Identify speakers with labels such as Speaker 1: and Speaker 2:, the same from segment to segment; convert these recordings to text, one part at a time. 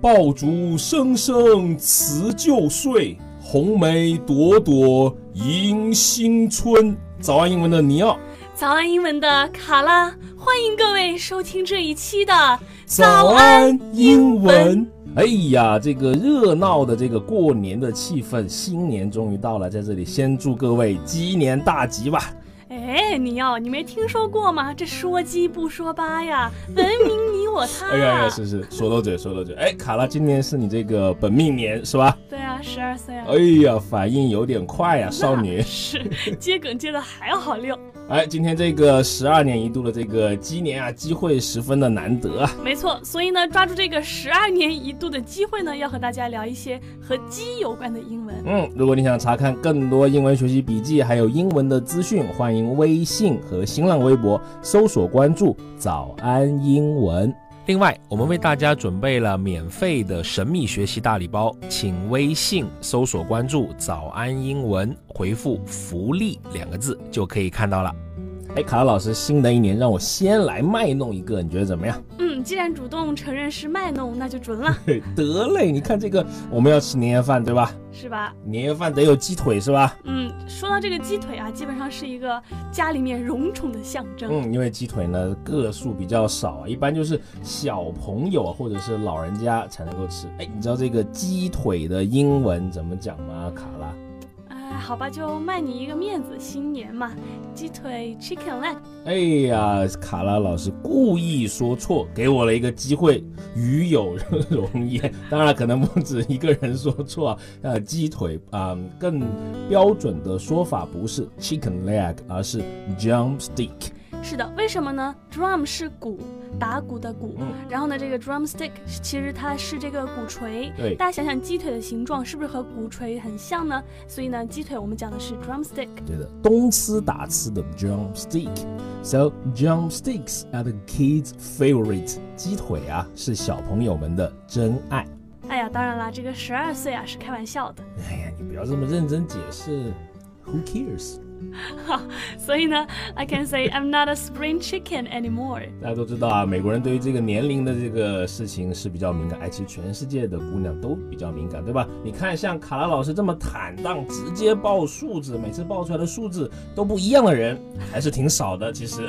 Speaker 1: 爆竹声声辞旧岁，红梅朵朵迎新春。早安，英文的尼奥。
Speaker 2: 早安，英文的卡拉。欢迎各位收听这一期的
Speaker 1: 早安英文。哎呀，这个热闹的这个过年的气氛，新年终于到了，在这里先祝各位鸡年大吉吧。
Speaker 2: 哎，尼奥，你没听说过吗？这说鸡不说八呀，文明你我他。
Speaker 1: 哎呀呀，是是，说漏嘴，说漏嘴。哎，卡拉，今年是你这个本命年是吧？
Speaker 2: 对啊，十二岁啊。
Speaker 1: 哎呀，反应有点快呀，少女。
Speaker 2: 是，接梗接的还要好溜。
Speaker 1: 哎，今天这个十二年一度的这个鸡年啊，机会十分的难得啊。
Speaker 2: 没错，所以呢，抓住这个十二年一度的机会呢，要和大家聊一些和鸡有关的英文。
Speaker 1: 嗯，如果你想查看更多英文学习笔记，还有英文的资讯，欢迎微信和新浪微博搜索关注“早安英文”。另外，我们为大家准备了免费的神秘学习大礼包，请微信搜索关注“早安英文”，回复“福利”两个字就可以看到了。哎，卡拉老师，新的一年让我先来卖弄一个，你觉得怎么样？
Speaker 2: 嗯，既然主动承认是卖弄，那就准了。
Speaker 1: 得嘞，你看这个，我们要吃年夜饭，对吧？
Speaker 2: 是吧？
Speaker 1: 年夜饭得有鸡腿，是吧？
Speaker 2: 嗯，说到这个鸡腿啊，基本上是一个家里面荣宠的象征。
Speaker 1: 嗯，因为鸡腿呢个数比较少啊，一般就是小朋友或者是老人家才能够吃。哎，你知道这个鸡腿的英文怎么讲吗？卡拉？
Speaker 2: 好吧，就卖你一个面子，新年嘛，鸡腿 chicken leg。
Speaker 1: 哎呀，卡拉老师故意说错，给我了一个机会，与有容焉。当然，可能不止一个人说错。呃，鸡腿啊，更标准的说法不是 chicken leg，而是 jump stick。
Speaker 2: 是的，为什么呢？Drum 是鼓，打鼓的鼓。然后呢，这个 drumstick 其实它是这个鼓槌。
Speaker 1: 对，
Speaker 2: 大家想想鸡腿的形状是不是和鼓槌很像呢？所以呢，鸡腿我们讲的是 drumstick。
Speaker 1: 对的，动词打吃的 drumstick。So drumsticks are the kids' favorite。鸡腿啊，是小朋友们的真爱。
Speaker 2: 哎呀，当然啦，这个十二岁啊是开玩笑的。
Speaker 1: 哎呀，你不要这么认真解释。Who cares？
Speaker 2: 好，所以呢，I can say I'm not a spring chicken anymore。
Speaker 1: 大家都知道啊，美国人对于这个年龄的这个事情是比较敏感，哎，其实全世界的姑娘都比较敏感，对吧？你看，像卡拉老师这么坦荡，直接报数字，每次报出来的数字都不一样的人，还是挺少的。其实，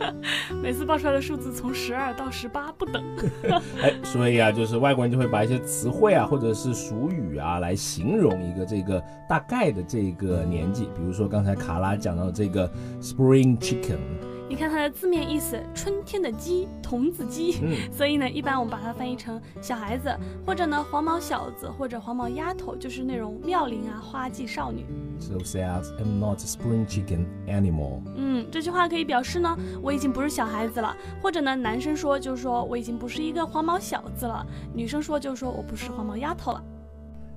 Speaker 2: 每次报出来的数字从十二到十八不等。
Speaker 1: 哎，所以啊，就是外国人就会把一些词汇啊，或者是俗语啊，来形容一个这个大概的这个年纪，比如说刚才卡。拉讲到这个 spring chicken，
Speaker 2: 你看它的字面意思，春天的鸡，童子鸡。嗯，所以呢，一般我们把它翻译成小孩子，或者呢黄毛小子，或者黄毛丫头，就是那种妙龄啊花季少女。
Speaker 1: So sad, I'm not a spring chicken anymore。
Speaker 2: 嗯，这句话可以表示呢，我已经不是小孩子了，或者呢，男生说就是说我已经不是一个黄毛小子了，女生说就是说我不是黄毛丫头了。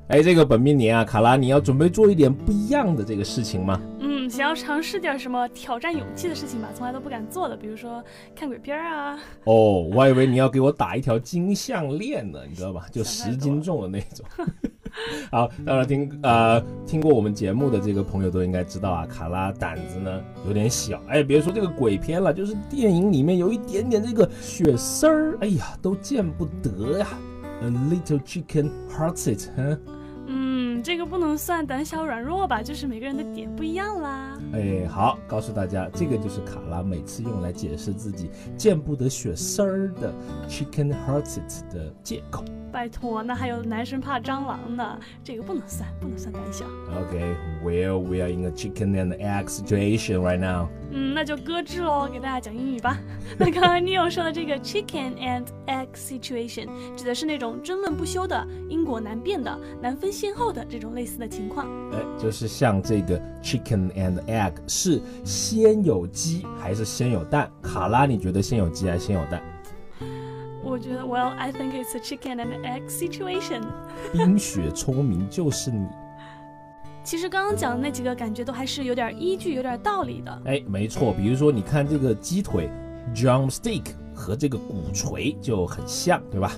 Speaker 1: 哎，这个本命年啊，卡拉，你要准备做一点不一样的这个事情吗？
Speaker 2: 嗯，想要尝试点什么挑战勇气的事情吧，从来都不敢做的，比如说看鬼片啊。
Speaker 1: 哦，我还以为你要给我打一条金项链呢，你知道吧？就十斤重的那种。好，当然听呃听过我们节目的这个朋友都应该知道啊，卡拉胆子呢有点小。哎，别说这个鬼片了，就是电影里面有一点点这个血丝儿，哎呀，都见不得呀。A little chicken hearts it，哼。
Speaker 2: 嗯，这个不能算胆小软弱吧，就是每个人的点不一样啦。
Speaker 1: 哎，好，告诉大家，这个就是卡拉每次用来解释自己见不得血丝儿的 chicken hearts it 的借口。
Speaker 2: 拜托，那还有男生怕蟑螂呢，这个不能算，不能算胆小。
Speaker 1: Okay，well we are in a chicken and egg situation right now。
Speaker 2: 嗯，那就搁置喽，给大家讲英语吧。那刚刚你有说的这个 chicken and egg situation，指的是那种争论不休的、因果难辨的、难分先后的这种类似的情况。
Speaker 1: 哎，就是像这个 chicken and egg，是先有鸡还是先有蛋？卡拉，你觉得先有鸡还是先有蛋？
Speaker 2: 我觉得，Well, I think it's a chicken and egg situation。
Speaker 1: 冰雪聪明就是你。
Speaker 2: 其实刚刚讲的那几个，感觉都还是有点依据、有点道理的。
Speaker 1: 哎，没错，比如说你看这个鸡腿，drumstick 和这个鼓槌就很像，对吧？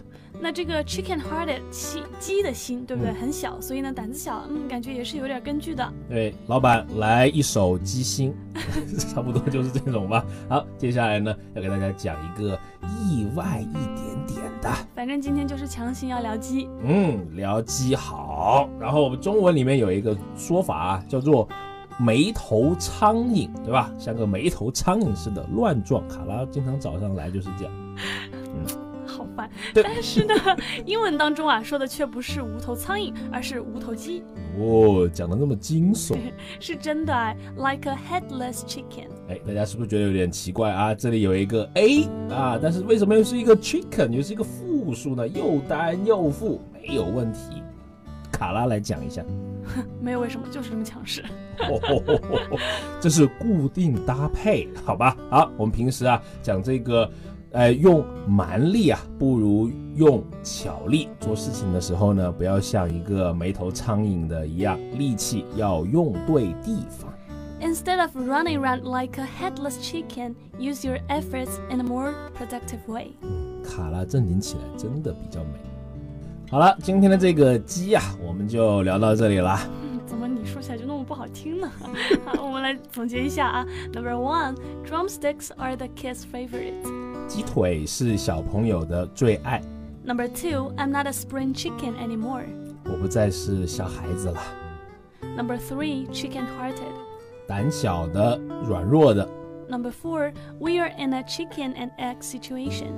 Speaker 2: 那这个 chicken hearted 鸡鸡的心，对不对？
Speaker 1: 嗯
Speaker 2: 很小，所以呢胆子小，嗯，感觉也是有点根据的。
Speaker 1: 对，老板来一首鸡心，差不多就是这种吧。好，接下来呢要给大家讲一个意外一点点的，
Speaker 2: 反正今天就是强行要聊鸡，
Speaker 1: 嗯，聊鸡好。然后我们中文里面有一个说法啊，叫做眉头苍蝇，对吧？像个眉头苍蝇似的乱撞。卡拉经常早上来就是这样。
Speaker 2: 但是呢，英文当中啊说的却不是无头苍蝇，而是无头鸡，
Speaker 1: 哦，讲的那么惊悚，
Speaker 2: 是真的啊，like a headless chicken。
Speaker 1: 哎，大家是不是觉得有点奇怪啊？这里有一个 a 啊，但是为什么又是一个 chicken，又是一个复数呢？又单又复，没有问题。卡拉来讲一下，
Speaker 2: 没有为什么，就是这么强势。
Speaker 1: 哦，这是固定搭配，好吧？好，我们平时啊讲这个，呃，用蛮力啊，不如用巧力。做事情的时候呢，不要像一个没头苍蝇的一样，力气要用对地方。
Speaker 2: Instead of running around like a headless chicken, use your efforts in a more productive way.
Speaker 1: 卡拉正经起来真的比较美。好了，今天的这个鸡啊，我们就聊到这里啦。
Speaker 2: 嗯，怎么你说起来就那么不好听呢？好，我们来总结一下啊。Number one, drumsticks are the kids' favorite.
Speaker 1: 鸡腿是小朋友的最爱，
Speaker 2: Number two, I'm not a spring chicken anymore.
Speaker 1: 我不再是小孩子了，
Speaker 2: Number three, chicken-hearted.
Speaker 1: 胆小的、软弱的。
Speaker 2: Number four, we are in a chicken and egg situation.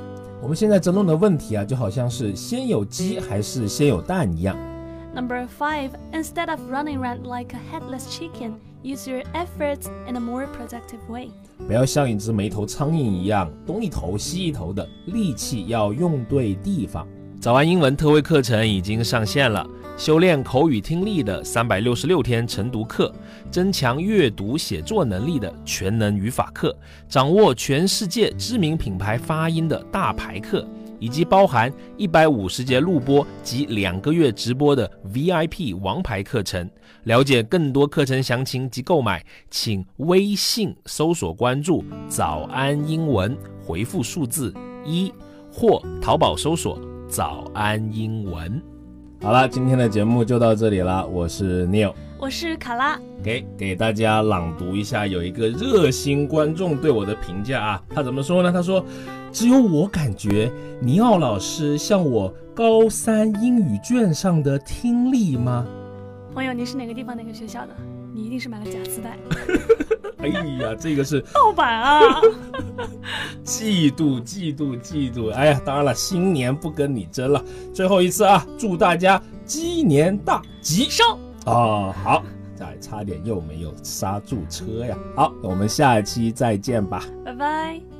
Speaker 1: 我们现在争论的问题啊，就好像是先有鸡还是先有蛋一样。
Speaker 2: Number five, instead of running around like a headless chicken, use your efforts in a more productive way.
Speaker 1: 不要像一只没头苍蝇一样东一头西一头的，力气要用对地方。早安英文特惠课程已经上线了，修炼口语听力的三百六十六天晨读课，增强阅读写作能力的全能语法课，掌握全世界知名品牌发音的大牌课，以及包含一百五十节录播及两个月直播的 VIP 王牌课程。了解更多课程详情及购买，请微信搜索关注“早安英文”，回复数字一，或淘宝搜索“早安英文”。好了，今天的节目就到这里了，我是 Neil。
Speaker 2: 我是卡拉，
Speaker 1: 给给大家朗读一下，有一个热心观众对我的评价啊，他怎么说呢？他说：“只有我感觉尼奥老师像我高三英语卷上的听力吗
Speaker 2: 朋友，你是哪个地方哪个学校的？你一定是买了假磁带，？”
Speaker 1: 哎呀，这个是
Speaker 2: 盗版啊！
Speaker 1: 嫉妒，嫉妒，嫉妒！哎呀，当然了，新年不跟你争了，最后一次啊，祝大家鸡年大吉！
Speaker 2: 收。
Speaker 1: 哦，好，再差点又没有刹住车呀。好，我们下一期再见吧。
Speaker 2: 拜拜。